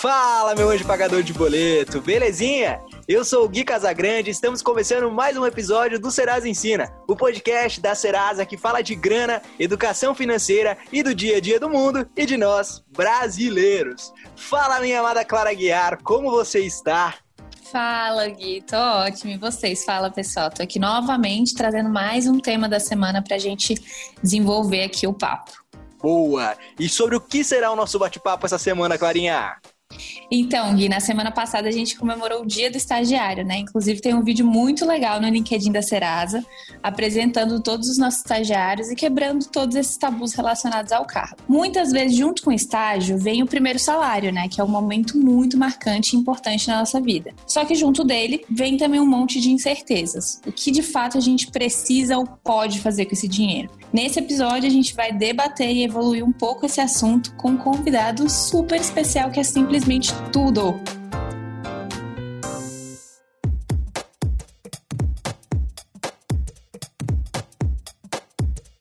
Fala, meu anjo pagador de boleto, belezinha? Eu sou o Gui Casagrande e estamos começando mais um episódio do Serasa Ensina, o podcast da Serasa que fala de grana, educação financeira e do dia a dia do mundo e de nós, brasileiros. Fala, minha amada Clara Guiar, como você está? Fala, Gui, tô ótimo. E vocês? Fala, pessoal. Tô aqui novamente trazendo mais um tema da semana pra gente desenvolver aqui o papo. Boa! E sobre o que será o nosso bate-papo essa semana, Clarinha? Então, Gui, na semana passada a gente comemorou o Dia do Estagiário, né? Inclusive tem um vídeo muito legal no LinkedIn da Serasa, apresentando todos os nossos estagiários e quebrando todos esses tabus relacionados ao cargo. Muitas vezes, junto com o estágio, vem o primeiro salário, né? Que é um momento muito marcante e importante na nossa vida. Só que junto dele vem também um monte de incertezas. O que de fato a gente precisa ou pode fazer com esse dinheiro? Nesse episódio a gente vai debater e evoluir um pouco esse assunto com um convidado super especial que é simplesmente tudo.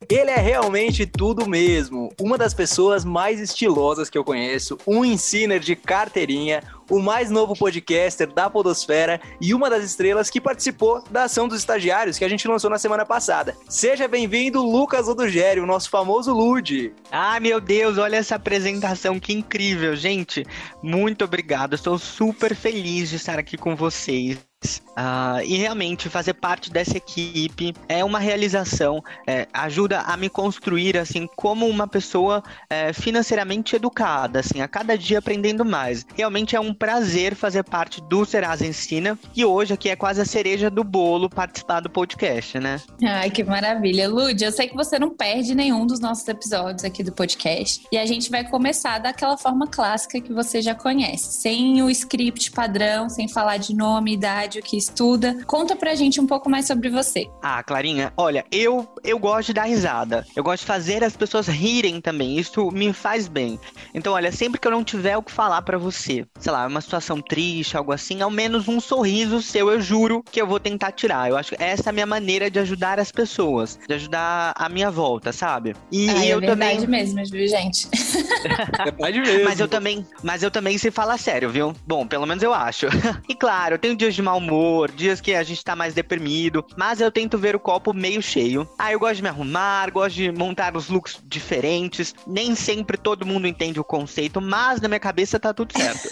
Ele é realmente tudo mesmo. Uma das pessoas mais estilosas que eu conheço, um ensiner de carteirinha, o mais novo podcaster da Podosfera e uma das estrelas que participou da ação dos estagiários que a gente lançou na semana passada. Seja bem-vindo, Lucas Odugério, o nosso famoso Lude. Ah, meu Deus, olha essa apresentação, que incrível, gente. Muito obrigado, estou super feliz de estar aqui com vocês. Uh, e realmente fazer parte dessa equipe é uma realização, é, ajuda a me construir assim como uma pessoa é, financeiramente educada, assim, a cada dia aprendendo mais. Realmente é um prazer fazer parte do Serasa Ensina e hoje aqui é quase a cereja do bolo participar do podcast, né? Ai, que maravilha. Lud, eu sei que você não perde nenhum dos nossos episódios aqui do podcast e a gente vai começar daquela forma clássica que você já conhece, sem o script padrão, sem falar de nome, idade o que estuda. Conta pra gente um pouco mais sobre você. Ah, Clarinha, olha, eu, eu gosto de dar risada. Eu gosto de fazer as pessoas rirem também. Isso me faz bem. Então, olha, sempre que eu não tiver o que falar para você, sei lá, uma situação triste, algo assim, ao menos um sorriso seu, eu juro que eu vou tentar tirar. Eu acho que essa é a minha maneira de ajudar as pessoas, de ajudar a minha volta, sabe? E ah, eu é também mesmo, viu, gente? é verdade mesmo. Mas eu também, mas eu também se fala sério, viu? Bom, pelo menos eu acho. e claro, eu tenho dias de mau humor, dias que a gente tá mais deprimido, mas eu tento ver o copo meio cheio. Ah, eu gosto de me arrumar, gosto de montar os looks diferentes. Nem sempre todo mundo entende o conceito, mas na minha cabeça tá tudo certo.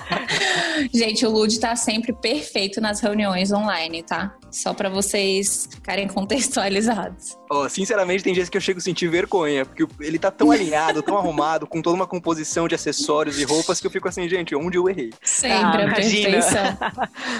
gente, o Lud tá sempre perfeito nas reuniões online, tá? Só para vocês ficarem contextualizados. Oh, sinceramente, tem dias que eu chego a sentir vergonha, porque ele tá tão alinhado, tão arrumado, com toda uma composição de acessórios e roupas que eu fico assim, gente, onde eu errei? Sempre ah, a perfeição.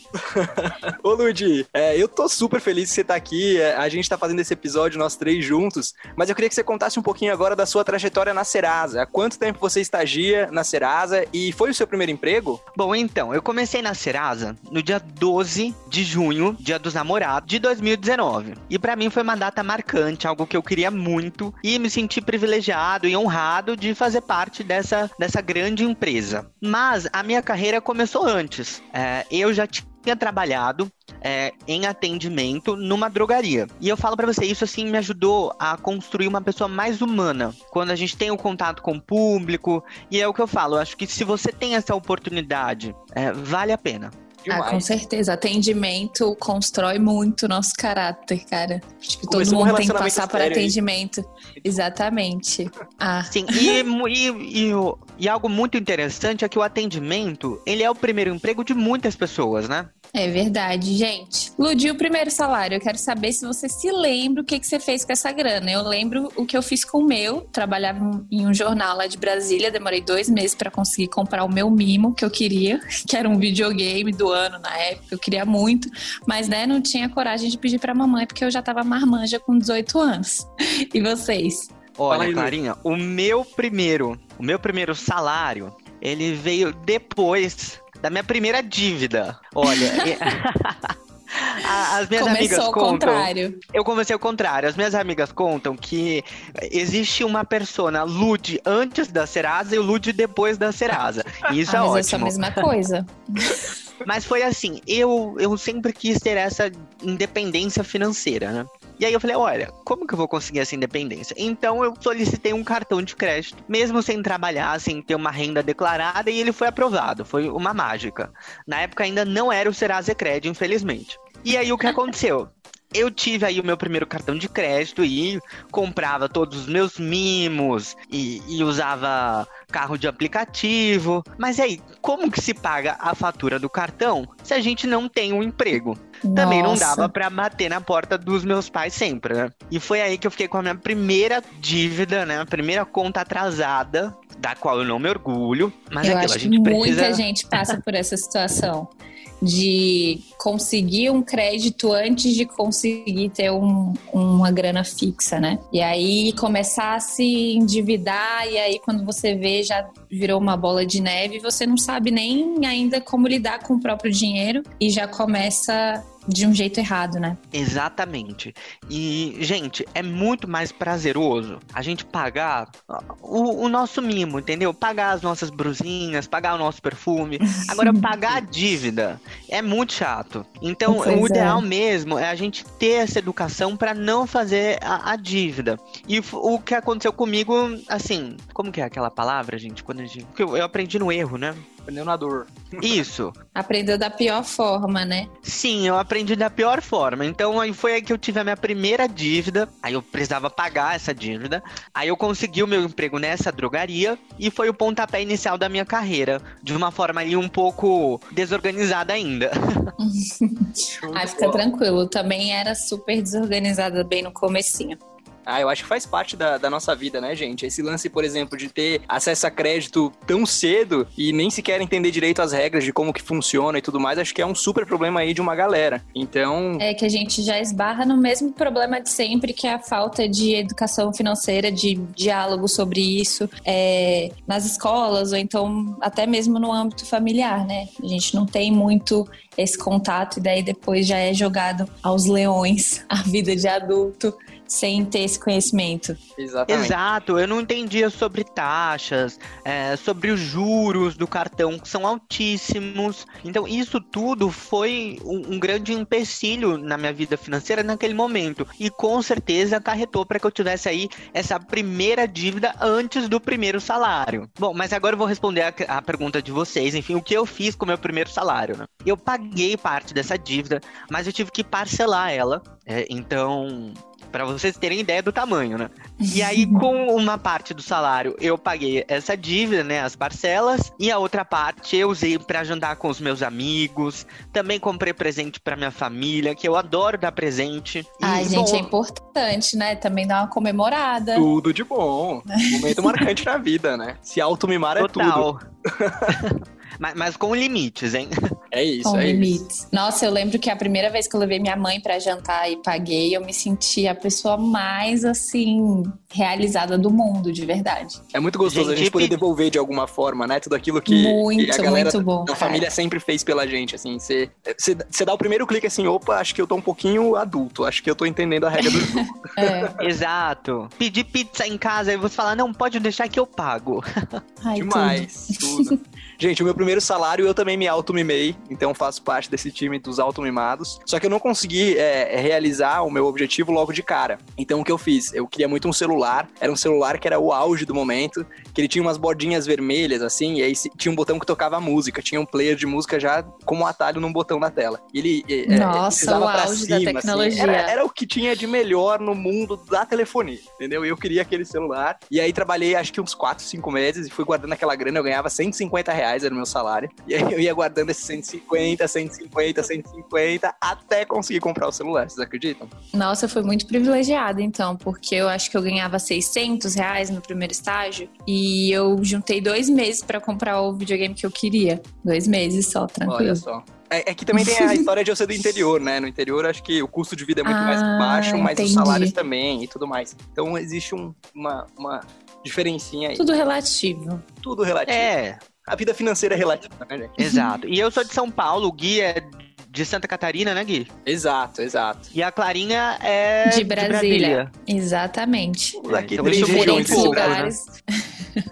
Ô, Ludi, é, eu tô super feliz que você tá aqui. É, a gente tá fazendo esse episódio, nós três juntos. Mas eu queria que você contasse um pouquinho agora da sua trajetória na Serasa. Há quanto tempo você estagia na Serasa e foi o seu primeiro emprego? Bom, então, eu comecei na Serasa no dia 12 de junho, dia dos namorados, de 2019. E para mim foi uma data marcante, algo que eu queria muito e me senti privilegiado e honrado de fazer parte dessa, dessa grande empresa. Mas a minha carreira começou antes. É, eu já tinha tinha trabalhado é, em atendimento numa drogaria. E eu falo para você, isso assim me ajudou a construir uma pessoa mais humana. Quando a gente tem o um contato com o público, e é o que eu falo, eu acho que se você tem essa oportunidade, é, vale a pena. Ah, com certeza. Atendimento constrói muito o nosso caráter, cara. Acho que todo mundo um tem que passar por atendimento. Aí. Exatamente. Ah. Sim, e, e, e, e algo muito interessante é que o atendimento, ele é o primeiro emprego de muitas pessoas, né? É verdade, gente. Ludi, o primeiro salário, eu quero saber se você se lembra o que, que você fez com essa grana. Eu lembro o que eu fiz com o meu. Trabalhava em um jornal lá de Brasília, demorei dois meses para conseguir comprar o meu mimo que eu queria, que era um videogame do ano na época. Eu queria muito, mas né, não tinha coragem de pedir pra mamãe porque eu já tava marmanja com 18 anos. E vocês? Olha, Clarinha, o meu primeiro, o meu primeiro salário, ele veio depois da minha primeira dívida. Olha. As minhas Começou amigas ao contam. Contrário. Eu comecei ao contrário. As minhas amigas contam que existe uma persona Lud antes da Serasa e o Lud depois da Serasa. E isso ah, é mas ótimo. Isso é a mesma coisa. Mas foi assim, eu, eu sempre quis ter essa independência financeira, né? E aí eu falei, olha, como que eu vou conseguir essa independência? Então eu solicitei um cartão de crédito, mesmo sem trabalhar, sem ter uma renda declarada, e ele foi aprovado. Foi uma mágica. Na época ainda não era o Serasa Cred, infelizmente. E aí o que aconteceu? Eu tive aí o meu primeiro cartão de crédito e comprava todos os meus mimos e, e, usava carro de aplicativo. Mas aí, como que se paga a fatura do cartão se a gente não tem um emprego? Nossa. Também não dava para bater na porta dos meus pais sempre, né? E foi aí que eu fiquei com a minha primeira dívida, né? A primeira conta atrasada, da qual eu não me orgulho. Mas eu é acho a gente que precisa... muita gente passa por essa situação de conseguir um crédito antes de conseguir ter um, uma grana fixa, né? E aí começar a se endividar, e aí quando você vê já virou uma bola de neve, você não sabe nem ainda como lidar com o próprio dinheiro e já começa de um jeito errado, né? Exatamente. E, gente, é muito mais prazeroso a gente pagar o, o, nosso mimo, entendeu? Pagar as nossas brusinhas, pagar o nosso perfume. Agora, pagar a dívida é muito chato. Então, pois o ideal é. mesmo é a gente ter essa educação para não fazer a, a, dívida. E o que aconteceu comigo, assim, como que é aquela palavra, gente? Quando gente... Eu aprendi no erro, né? Aprendeu na dor. Isso. Aprendeu da pior forma, né? Sim, eu aprendi da pior forma. Então aí foi aí que eu tive a minha primeira dívida. Aí eu precisava pagar essa dívida. Aí eu consegui o meu emprego nessa drogaria e foi o pontapé inicial da minha carreira. De uma forma ali um pouco desorganizada ainda. ah, fica tranquilo. Também era super desorganizada bem no comecinho. Ah, eu acho que faz parte da, da nossa vida, né, gente? Esse lance, por exemplo, de ter acesso a crédito tão cedo e nem sequer entender direito as regras de como que funciona e tudo mais, acho que é um super problema aí de uma galera. Então. É que a gente já esbarra no mesmo problema de sempre, que é a falta de educação financeira, de diálogo sobre isso é, nas escolas, ou então até mesmo no âmbito familiar, né? A gente não tem muito esse contato e daí depois já é jogado aos leões a vida de adulto sem ter esse conhecimento. Exatamente. Exato, eu não entendia sobre taxas, é, sobre os juros do cartão, que são altíssimos. Então, isso tudo foi um, um, grande empecilho na minha vida financeira naquele momento. E com certeza acarretou para que eu tivesse aí essa primeira dívida antes do primeiro salário. Bom, mas agora eu vou responder a, a pergunta de vocês. Enfim, o que eu fiz com o meu primeiro salário, né? Eu paguei parte dessa dívida, mas eu tive que parcelar ela. É, então, para vocês terem ideia do tamanho, né? E aí, com uma parte do salário, eu paguei essa dívida, né? As parcelas. E a outra parte eu usei para jantar com os meus amigos. Também comprei presente para minha família, que eu adoro dar presente. Ai, e, gente, bom, é importante, né? Também dar uma comemorada. Tudo de bom. Momento marcante na vida, né? Se auto-mimar é tudo. mas, mas, com limites, hein? É isso, com é limites. isso. Nossa, eu lembro que a primeira vez que eu levei minha mãe para jantar e paguei, eu me senti a pessoa mais, assim, realizada do mundo, de verdade. É muito gostoso gente, a gente poder devolver de alguma forma, né? Tudo aquilo que, muito, que a galera muito bom, da família sempre fez pela gente, assim. Você dá o primeiro clique assim, opa, acho que eu tô um pouquinho adulto, acho que eu tô entendendo a regra do jogo. é. Exato. Pedir pizza em casa e você falar, não, pode deixar que eu pago. Ai, Demais, tudo. tudo. Gente, o meu primeiro salário eu também me auto-mimei, então faço parte desse time dos auto-mimados. Só que eu não consegui é, realizar o meu objetivo logo de cara. Então o que eu fiz? Eu queria muito um celular, era um celular que era o auge do momento, que ele tinha umas bordinhas vermelhas assim, e aí tinha um botão que tocava música, tinha um player de música já como atalho num botão na tela. E ele é, Nossa, o auge cima, da assim. tecnologia. Assim, era, era, o que tinha de melhor no mundo da telefonia, entendeu? Eu queria aquele celular. E aí trabalhei acho que uns 4, 5 meses e fui guardando aquela grana, eu ganhava 150 reais reais era o meu salário. E aí eu ia guardando esses 150, 150, 150 até conseguir comprar o celular. Vocês acreditam? Nossa, eu fui muito privilegiada então, porque eu acho que eu ganhava 600 reais no primeiro estágio e eu juntei dois meses para comprar o videogame que eu queria. Dois meses só, tranquilo. Olha só. É, é, que também tem a história de eu ser do interior, né? No interior, acho que o custo de vida é muito ah, mais baixo, mas entendi. os salários também e tudo mais. Então, existe um, uma, uma diferencinha aí. Tudo relativo. Tudo relativo. É, a vida financeira é relativa, né, gente? Exato. E eu sou de São Paulo, o Gui é de Santa Catarina, né, Gui? Exato, exato. E a Clarinha é de Brasília. De Brasília. Exatamente. É, então, diferentes lugares. Né?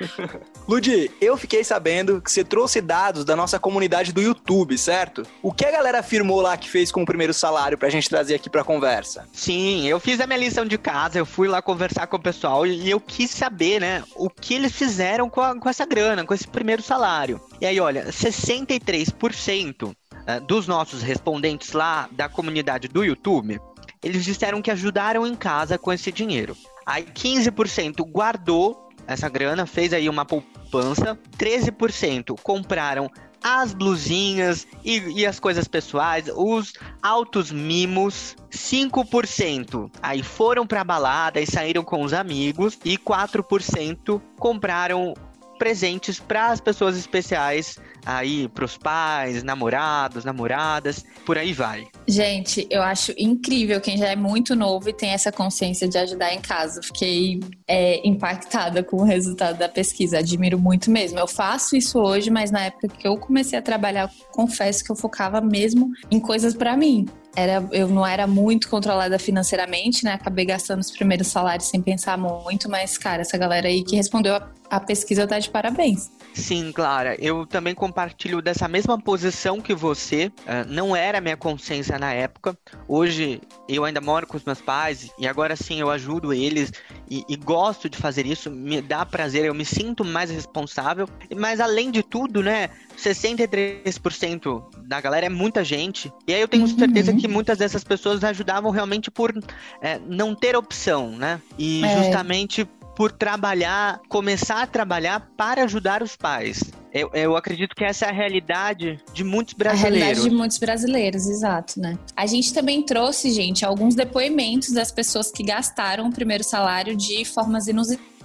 Ludi, eu fiquei sabendo que você trouxe dados da nossa comunidade do YouTube, certo? O que a galera afirmou lá que fez com o primeiro salário pra gente trazer aqui pra conversa? Sim, eu fiz a minha lição de casa, eu fui lá conversar com o pessoal e eu quis saber, né, o que eles fizeram com, a, com essa grana, com esse primeiro salário. E aí, olha, 63% eh, dos nossos respondentes lá da comunidade do YouTube, eles disseram que ajudaram em casa com esse dinheiro. Aí 15% guardou essa grana, fez aí uma poupança, 13% compraram as blusinhas e, e, as coisas pessoais, os altos mimos, 5% aí foram pra balada e saíram com os amigos, e 4% compraram presentes para as pessoas especiais aí pros pais, namorados, namoradas, por aí vai. Gente, eu acho incrível quem já é muito novo e tem essa consciência de ajudar em casa. Fiquei é, impactada com o resultado da pesquisa, admiro muito mesmo. Eu faço isso hoje, mas na época que eu comecei a trabalhar, confesso que eu focava mesmo em coisas para mim era, eu não era muito controlada financeiramente, né? Acabei gastando os primeiros salários sem pensar muito, mas, cara, essa galera aí que respondeu a, a pesquisa tá de parabéns. Sim, Clara, eu também compartilho dessa mesma posição que você. Uh, não era minha consciência na época. Hoje eu ainda moro com os meus pais e agora sim eu ajudo eles e, e gosto de fazer isso. Me dá prazer, eu me sinto mais responsável. Mas além de tudo, né? 63% da galera é muita gente. E aí eu tenho uhum. certeza que muitas dessas pessoas ajudavam realmente por é, não ter opção, né? E é. justamente por trabalhar, começar a trabalhar para ajudar os pais. Eu, eu, acredito que essa é a realidade de muitos brasileiros. A realidade de muitos brasileiros, exato, né? A gente também trouxe, gente, alguns depoimentos das pessoas que gastaram o primeiro salário de formas inusitadas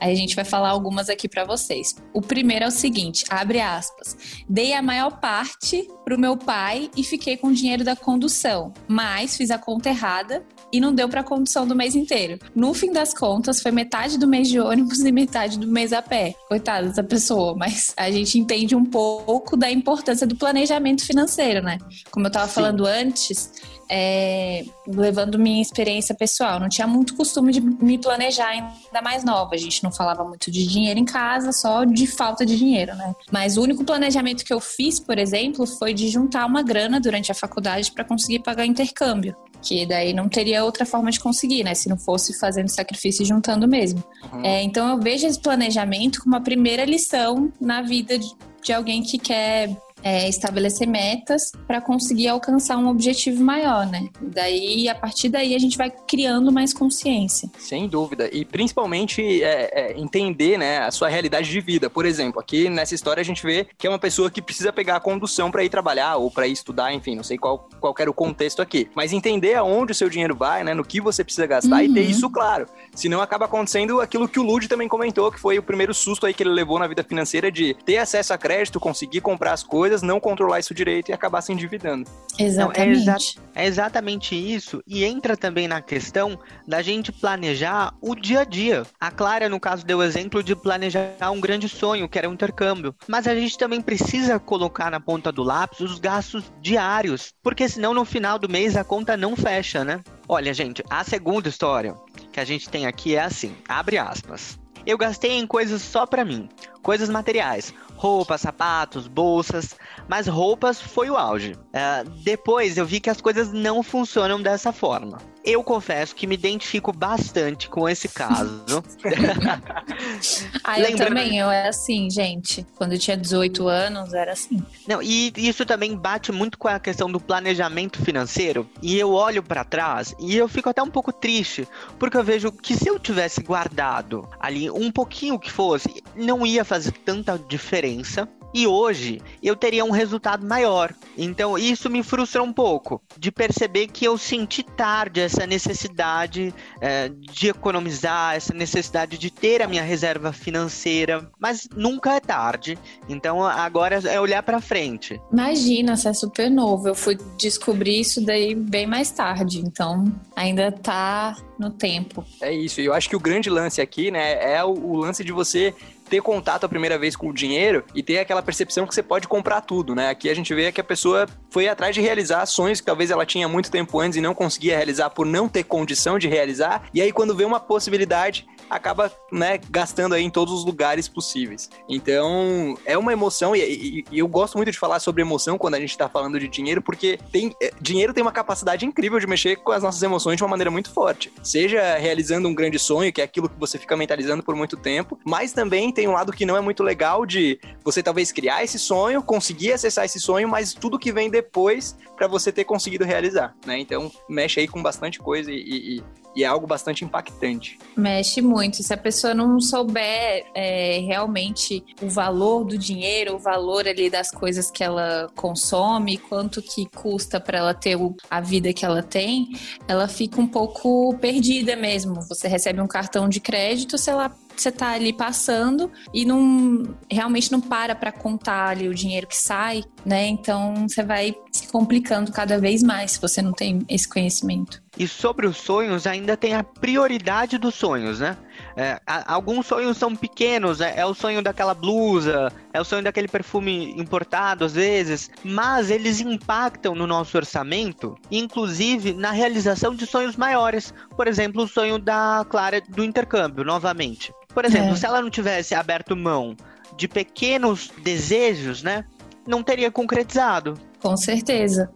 Aí a gente vai falar algumas aqui para vocês. O primeiro é o seguinte, abre aspas. Dei a maior parte pro meu pai e fiquei com o dinheiro da condução, mas fiz a conta errada e não deu para condução do mês inteiro. No fim das contas, foi metade do mês de ônibus e metade do mês a pé. Coitada dessa pessoa, mas a gente entende um pouco da importância do planejamento financeiro, né? Como eu tava Sim. falando antes, é, levando minha experiência pessoal. Não tinha muito costume de me planejar ainda mais nova. A gente não falava muito de dinheiro em casa, só de falta de dinheiro, né? Mas o único planejamento que eu fiz, por exemplo, foi de juntar uma grana durante a faculdade para conseguir pagar intercâmbio. Que daí não teria outra forma de conseguir, né? Se não fosse fazendo sacrifício e juntando mesmo. Uhum. É, então eu vejo esse planejamento como a primeira lição na vida de, de alguém que quer é, estabelecer metas para conseguir alcançar um objetivo maior, né? Daí, a partir daí, a gente vai criando mais consciência. Sem dúvida. E principalmente é, é, entender né, a sua realidade de vida. Por exemplo, aqui nessa história a gente vê que é uma pessoa que precisa pegar a condução para ir trabalhar ou para ir estudar, enfim, não sei qual, qual era o contexto aqui. Mas entender aonde o seu dinheiro vai, né? No que você precisa gastar uhum. e ter uhum. isso claro. Senão acaba acontecendo aquilo que o Lud também comentou, que foi o primeiro susto aí que ele levou na vida financeira de ter acesso a crédito, conseguir comprar as coisas coisas, não controlar isso direito e acabar se endividando. Exatamente. Não, é, exa é, exatamente isso. E entra também na questão da gente planejar o dia a dia. A Clara, no caso, deu o exemplo de planejar um grande sonho, que era um intercâmbio. Mas a gente também precisa colocar na ponta do lápis os gastos diários, porque senão no final do mês a conta não fecha, né? Olha, gente, a segunda história que a gente tem aqui é assim, abre aspas. Eu gastei em coisas só para mim, coisas materiais, roupas, sapatos, bolsas, mas roupas foi o auge. Uh, depois eu vi que as coisas não funcionam dessa forma eu confesso que me identifico bastante com esse caso. ah, eu também, eu era assim, gente. Quando eu tinha 18 anos, era assim. Não, e isso também bate muito com a questão do planejamento financeiro. E eu olho para trás e eu fico até um pouco triste, porque eu vejo que se eu tivesse guardado ali um pouquinho que fosse, não ia fazer tanta diferença. E hoje eu teria um resultado maior. Então isso me frustra um pouco de perceber que eu senti tarde essa necessidade é, de economizar, essa necessidade de ter a minha reserva financeira, mas nunca é tarde. Então agora é olhar para frente. Imagina, você é super novo. Eu fui descobrir isso daí bem mais tarde, então ainda tá no tempo. É isso. E eu acho que o grande lance aqui, né, é o, o lance de você ter contato a primeira vez com o dinheiro e ter aquela percepção que você pode comprar tudo, né? Aqui a gente vê que a pessoa foi atrás de realizar ações que talvez ela tinha muito tempo antes e não conseguia realizar por não ter condição de realizar. E aí, quando vê uma possibilidade, acaba, né, gastando aí em todos os lugares possíveis. Então, é uma emoção, e, e, e eu gosto muito de falar sobre emoção quando a gente tá falando de dinheiro, porque tem, é, dinheiro tem uma capacidade incrível de mexer com as nossas emoções de uma maneira muito forte. Seja realizando um grande sonho, que é aquilo que você fica mentalizando por muito tempo, mas também tem um lado que não é muito legal de você talvez criar esse sonho, conseguir acessar esse sonho, mas tudo que vem depois para você ter conseguido realizar, né? Então, mexe aí com bastante coisa e, e, e é algo bastante impactante. Mexe muito. Se a pessoa não souber é, realmente o valor do dinheiro, o valor ali das coisas que ela consome, quanto que custa para ela ter a vida que ela tem, ela fica um pouco perdida mesmo. Você recebe um cartão de crédito, sei lá, você tá ali passando e não realmente não para para contar ali o dinheiro que sai, né? Então você vai complicando cada vez mais se você não tem esse conhecimento. E sobre os sonhos, ainda tem a prioridade dos sonhos, né? É, alguns sonhos são pequenos, é, é, o sonho daquela blusa, é o sonho daquele perfume importado às vezes, mas eles impactam no nosso orçamento, inclusive na realização de sonhos maiores. Por exemplo, o sonho da Clara do intercâmbio, novamente. Por exemplo, é. se ela não tivesse aberto mão de pequenos desejos, né? Não teria concretizado. Com certeza.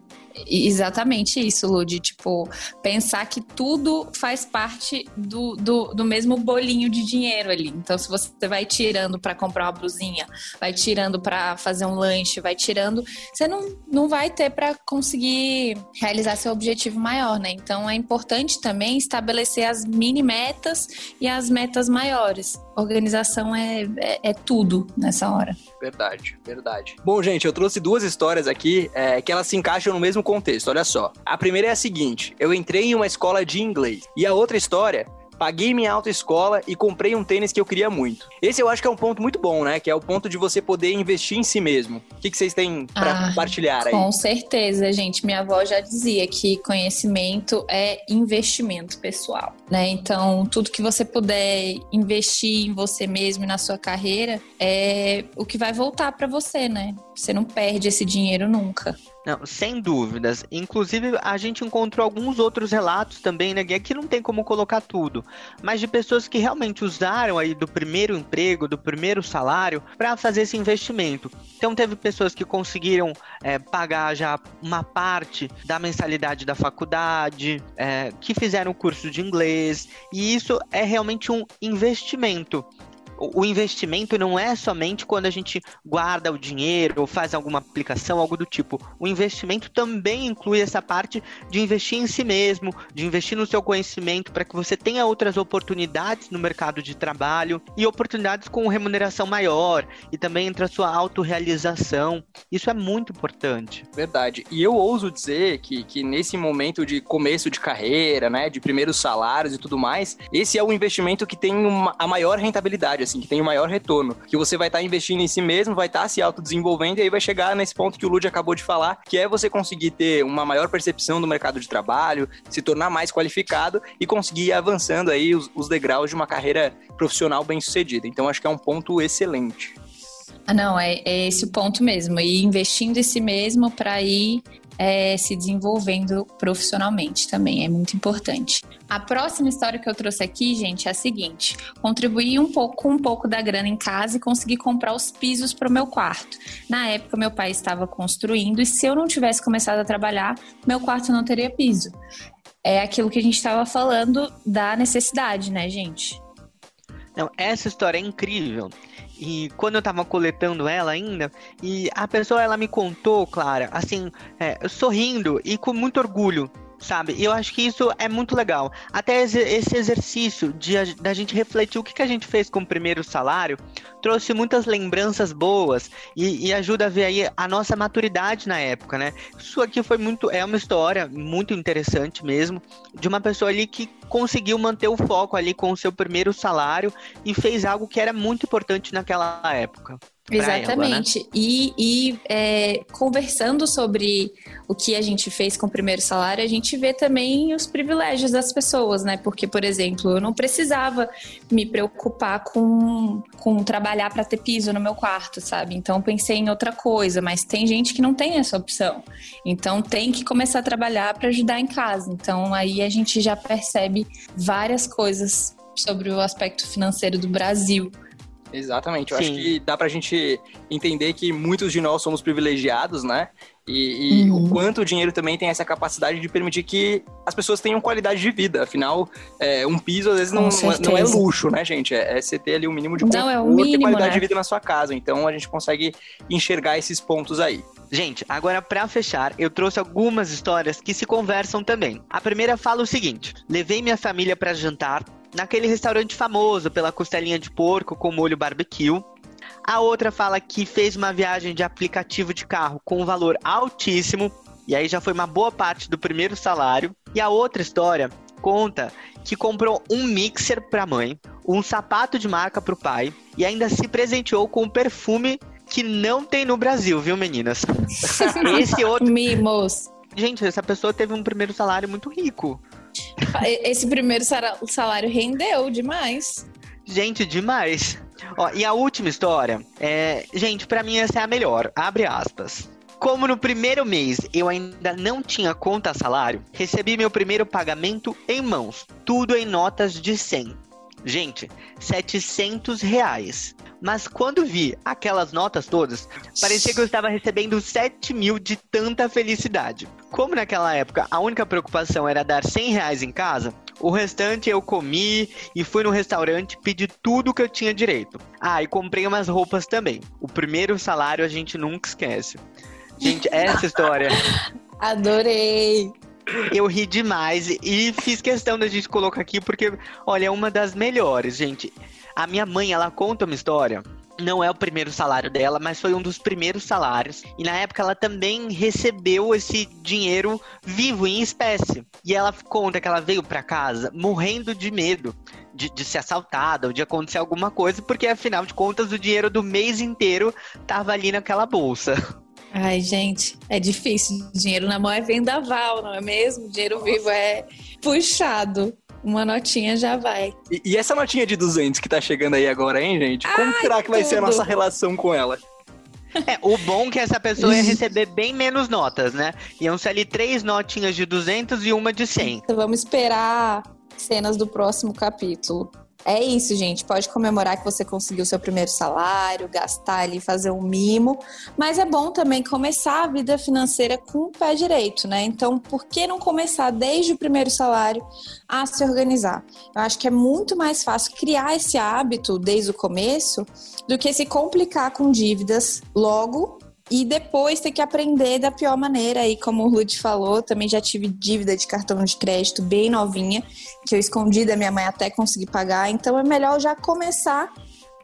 Exatamente isso, Lud. Tipo, pensar que tudo faz parte do, do, do, mesmo bolinho de dinheiro ali. Então, se você vai tirando para comprar uma blusinha, vai tirando para fazer um lanche, vai tirando, você não, não vai ter para conseguir realizar seu objetivo maior, né? Então, é importante também estabelecer as mini metas e as metas maiores. Organização é, é, é tudo nessa hora. Verdade, verdade. Bom, gente, eu trouxe duas histórias aqui é, que elas se encaixam no mesmo contexto. Olha só. A primeira é a seguinte: eu entrei em uma escola de inglês. E a outra história paguei minha autoescola e comprei um tênis que eu queria muito. Esse eu acho que é um ponto muito bom, né? Que é o ponto de você poder investir em si mesmo. O que, que vocês têm para ah, compartilhar aí? Com certeza, gente. Minha avó já dizia que conhecimento é investimento pessoal, né? Então, tudo que você puder investir em você mesmo e na sua carreira é o que vai voltar para você, né? Você não perde esse dinheiro nunca. Não, sem dúvidas. Inclusive, a gente encontrou alguns outros relatos também, né, Aqui não tem como colocar tudo, mas de pessoas que realmente usaram aí do primeiro emprego, do primeiro salário, para fazer esse investimento. Então, teve pessoas que conseguiram é, pagar já uma parte da mensalidade da faculdade, é, que fizeram o curso de inglês, e isso é realmente um investimento o investimento não é somente quando a gente guarda o dinheiro ou faz alguma aplicação, algo do tipo. O investimento também inclui essa parte de investir em si mesmo, de investir no seu conhecimento para que você tenha outras oportunidades no mercado de trabalho e oportunidades com remuneração maior e também entre a sua autorrealização. Isso é muito importante. Verdade. E eu ouso dizer que, que nesse momento de começo de carreira, né, de primeiros salários e tudo mais, esse é o investimento que tem uma, a maior rentabilidade assim, que tem o maior retorno. Que você vai estar tá investindo em si mesmo, vai estar tá se autodesenvolvendo e aí vai chegar nesse ponto que o Lud acabou de falar, que é você conseguir ter uma maior percepção do mercado de trabalho, se tornar mais qualificado e conseguir ir avançando aí os, os degraus de uma carreira profissional bem sucedida. Então acho que é um ponto excelente. Ah, não, é, é esse o ponto mesmo. E investindo em si mesmo para ir é, se desenvolvendo profissionalmente também, é muito importante. A próxima história que eu trouxe aqui, gente, é a seguinte: contribuí um pouco com um pouco da grana em casa e consegui comprar os pisos para o meu quarto. Na época, meu pai estava construindo e se eu não tivesse começado a trabalhar, meu quarto não teria piso. É aquilo que a gente estava falando da necessidade, né, gente? Não, essa história é incrível. E quando eu tava coletando ela ainda, e a pessoa ela me contou, Clara, assim, é, sorrindo e com muito orgulho sabe? E eu acho que isso é muito legal. Até esse exercício de da gente refletir o que, que a gente fez com o primeiro salário trouxe muitas lembranças boas e, e, ajuda a ver aí a nossa maturidade na época, né? Isso aqui foi muito, é uma história muito interessante mesmo de uma pessoa ali que conseguiu manter o foco ali com o seu primeiro salário e fez algo que era muito importante naquela época. Exatamente. Ela, né? E, e é, conversando sobre o que a gente fez com o primeiro salário, a gente vê também os privilégios das pessoas, né? Porque, por exemplo, eu não precisava me preocupar com, com trabalhar para ter piso no meu quarto, sabe? Então pensei em outra coisa, mas tem gente que não tem essa opção. Então tem que começar a trabalhar para ajudar em casa. Então aí a gente já percebe várias coisas sobre o aspecto financeiro do Brasil. Exatamente. Eu Sim. acho que dá pra gente entender que muitos de nós somos privilegiados, né? E, e uhum. o quanto o dinheiro também tem essa capacidade de permitir que as pessoas tenham qualidade de vida. Afinal, é, um piso às vezes não, não, é luxo, né, gente? É, é, você ter ali um mínimo de conforto é mínimo, e qualidade né? de vida na sua casa. Então a gente consegue enxergar esses pontos aí. Gente, agora para fechar, eu trouxe algumas histórias que se conversam também. A primeira fala o seguinte: levei minha família para jantar naquele restaurante famoso pela costelinha de porco com molho barbecue. A outra fala que fez uma viagem de aplicativo de carro com um valor altíssimo, e aí já foi uma boa parte do primeiro salário. E a outra história conta que comprou um mixer para a mãe, um sapato de marca para o pai e ainda se presenteou com um perfume que não tem no Brasil, viu, meninas? Esse outro. Mimos. Gente, essa pessoa teve um primeiro salário muito rico. Esse primeiro salário rendeu demais. Gente, demais. Ó, e a última história, é, gente, para mim essa é a melhor. Abre aspas. Como no primeiro mês eu ainda não tinha conta salário, recebi meu primeiro pagamento em mãos, tudo em notas de 100. Gente, 700 reais. Mas quando vi aquelas notas todas, parecia que eu estava recebendo 7 mil de tanta felicidade. Como naquela época a única preocupação era dar 100 reais em casa, o restante eu comi e fui no restaurante pedir tudo que eu tinha direito. Ah, e comprei umas roupas também. O primeiro salário a gente nunca esquece. Gente, essa história. Adorei! Eu ri demais e fiz questão da gente colocar aqui porque, olha, é uma das melhores, gente. A minha mãe, ela conta uma história não é o primeiro salário dela, mas foi um dos primeiros salários. E na época ela também recebeu esse dinheiro vivo, em espécie. E ela conta que ela veio para casa morrendo de medo de, de, ser assaltada ou de acontecer alguma coisa, porque afinal de contas o dinheiro do mês inteiro tava ali naquela bolsa. Ai, gente, é difícil. Dinheiro na mão é vendaval, não é mesmo? Dinheiro vivo é puxado. Uma notinha já vai. E, e, essa notinha de 200 que tá chegando aí agora, hein, gente? Como Ai, será que vai ser a nossa relação com ela? É, o bom é que essa pessoa ia receber bem menos notas, né? Iam ser ali três notinhas de 200 e uma de 100. Então vamos esperar cenas do próximo capítulo. É isso, gente. Pode comemorar que você conseguiu seu primeiro salário, gastar ali, fazer um mimo. Mas é bom também começar a vida financeira com o pé direito, né? Então, por que não começar desde o primeiro salário a se organizar? Eu acho que é muito mais fácil criar esse hábito desde o começo do que se complicar com dívidas logo e depois ter que aprender da pior maneira. E como o Rude falou, também já tive dívida de cartão de crédito bem novinha, que eu escondi da minha mãe até conseguir pagar. Então é melhor já começar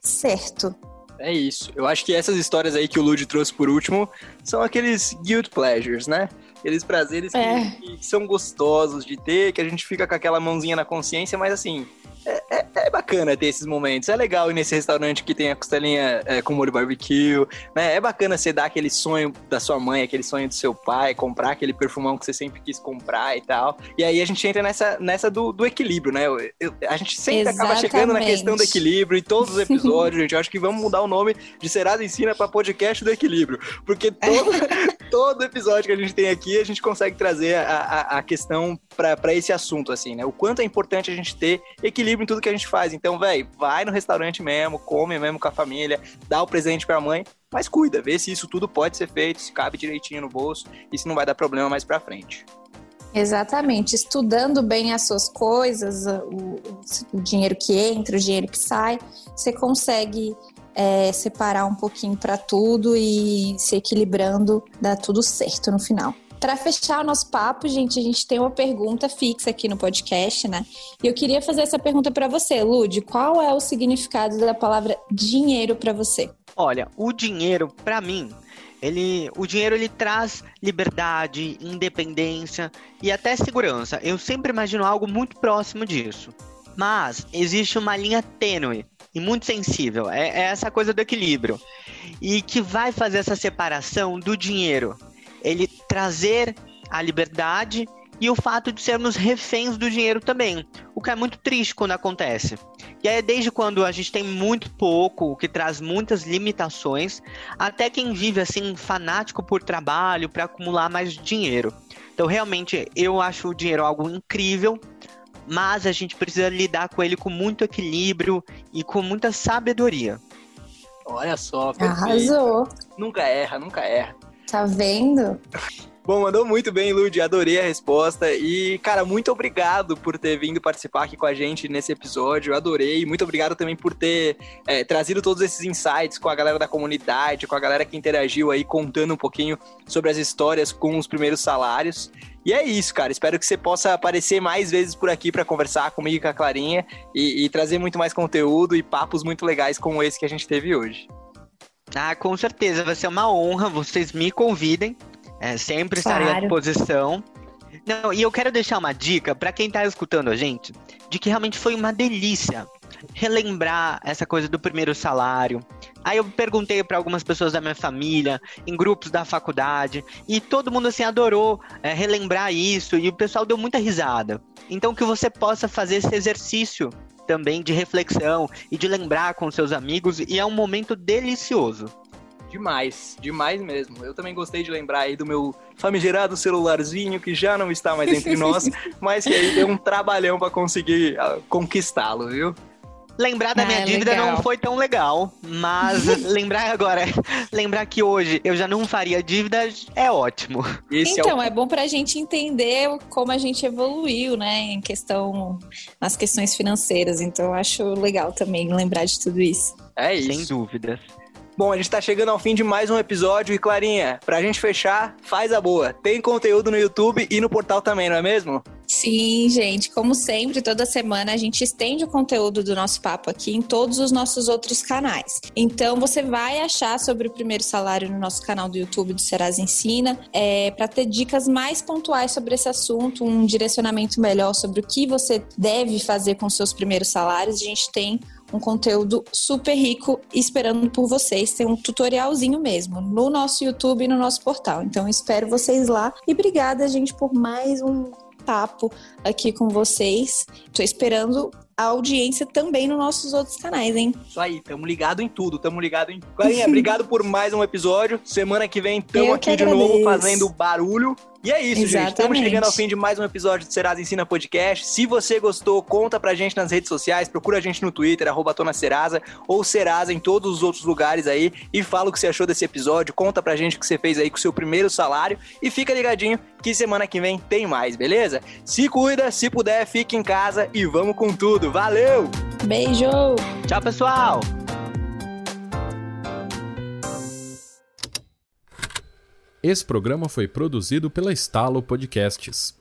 certo. É isso. Eu acho que essas histórias aí que o Lud trouxe por último são aqueles guilt pleasures, né? Aqueles prazeres é. que, que são gostosos de ter, que a gente fica com aquela mãozinha na consciência, mas assim, é, é, é, bacana ter esses momentos. É legal ir nesse restaurante que tem a costelinha é, com molho barbecue, né? É bacana você dar aquele sonho da sua mãe, aquele sonho do seu pai, comprar aquele perfumão que você sempre quis comprar e tal. E aí a gente entra nessa, nessa do, do equilíbrio, né? Eu, eu, a gente sempre Exatamente. acaba chegando na questão do equilíbrio em todos os episódios, gente. Eu acho que vamos mudar o nome de Serasa Ensina para podcast do equilíbrio. Porque todo, todo episódio que a gente tem aqui, a gente consegue trazer a, a, a questão para esse assunto, assim, né? O quanto é importante a gente ter equilíbrio em tudo que a gente faz. Então, velho, vai no restaurante mesmo, come mesmo com a família, dá o presente pra mãe, mas cuida, vê se isso tudo pode ser feito, se cabe direitinho no bolso e se não vai dar problema mais pra frente. Exatamente, estudando bem as suas coisas, o, o dinheiro que entra, o dinheiro que sai, você consegue é, separar um pouquinho para tudo e se equilibrando, dá tudo certo no final. Para fechar o nosso papo, gente, a gente tem uma pergunta fixa aqui no podcast, né? E eu queria fazer essa pergunta para você, Lud. Qual é o significado da palavra dinheiro para você? Olha, o dinheiro, para mim, ele, o dinheiro ele traz liberdade, independência e até segurança. Eu sempre imagino algo muito próximo disso. Mas existe uma linha tênue e muito sensível. É, é essa coisa do equilíbrio. E que vai fazer essa separação do dinheiro ele trazer a liberdade e o fato de sermos reféns do dinheiro também, o que é muito triste quando acontece. E aí, desde quando a gente tem muito pouco, o que traz muitas limitações, até quem vive assim fanático por trabalho para acumular mais dinheiro. Então, realmente, eu acho o dinheiro algo incrível, mas a gente precisa lidar com ele com muito equilíbrio e com muita sabedoria. Olha só, perfeito. Arrasou. Nunca erra, nunca erra. Tá vendo? Bom, mandou muito bem, Lud. Adorei a resposta. E, cara, muito obrigado por ter vindo participar aqui com a gente nesse episódio. Adorei. Muito obrigado também por ter é, trazido todos esses insights com a galera da comunidade, com a galera que interagiu aí, contando um pouquinho sobre as histórias com os primeiros salários. E é isso, cara. Espero que você possa aparecer mais vezes por aqui para conversar comigo e com a Clarinha e, e trazer muito mais conteúdo e papos muito legais como esse que a gente teve hoje. Ah, com certeza, vai ser uma honra. Vocês me convidem. É, sempre estarei à disposição. Não, e eu quero deixar uma dica para quem tá escutando a gente, de que realmente foi uma delícia relembrar essa coisa do primeiro salário. Aí eu perguntei para algumas pessoas da minha família, em grupos da faculdade, e todo mundo assim adorou é, relembrar isso e o pessoal deu muita risada. Então que você possa fazer esse exercício também de reflexão e de lembrar com seus amigos e é um momento delicioso. Demais, demais mesmo. Eu também gostei de lembrar aí do meu famigerado celularzinho que já não está mais entre nós, mas que aí deu um trabalhão para conseguir ah, conquistá-lo, viu? Lembrar da Ah, minha dívida legal. não foi tão legal, mas lembrar agora, lembrar que hoje eu já não faria dívida é ótimo. Esse é então, é, bom pra gente entender como a gente evoluiu, né, em questão, nas questões financeiras. Então, eu acho legal também lembrar de tudo isso. o, é Sem isso. dúvidas. Bom, a gente tá chegando ao fim de mais um episódio e Clarinha, pra gente fechar, faz a boa. Tem conteúdo no YouTube e no portal também, não é mesmo? Sim, gente, como sempre, toda semana a gente estende o conteúdo do nosso papo aqui em todos os nossos outros canais. Então, você vai achar sobre o primeiro salário no nosso canal do YouTube do Serasa Ensina, é, para ter dicas mais pontuais sobre esse assunto, um direcionamento melhor sobre o que você deve fazer com seus primeiros salários. A gente tem um conteúdo super rico esperando por vocês. Tem um tutorialzinho mesmo no nosso YouTube e no nosso portal. Então, espero vocês lá. E obrigada, gente, por mais um papo aqui com vocês. Tô esperando a audiência também nos nossos outros canais, hein? Isso aí, tamo ligado em tudo, tamo ligado em. Clarinha, obrigado por mais um episódio. Semana que vem tamo Eu aqui de novo fazendo barulho. E é isso, gente. Estamos Exatamente. chegando ao fim de mais um episódio do Serasa Ensina Podcast. Se você gostou, conta pra gente nas redes sociais, procura a gente no Twitter, arroba Tona Serasa, ou Serasa em todos os outros lugares aí, e fala o que você achou desse episódio, conta pra gente o que você fez aí com o seu primeiro salário, e fica ligadinho que semana que vem tem mais, beleza? Se cuida, se puder, fique em casa e vamos com tudo. Valeu! Beijo! Tchau, pessoal! Esse programa foi produzido pela Estalo Podcasts.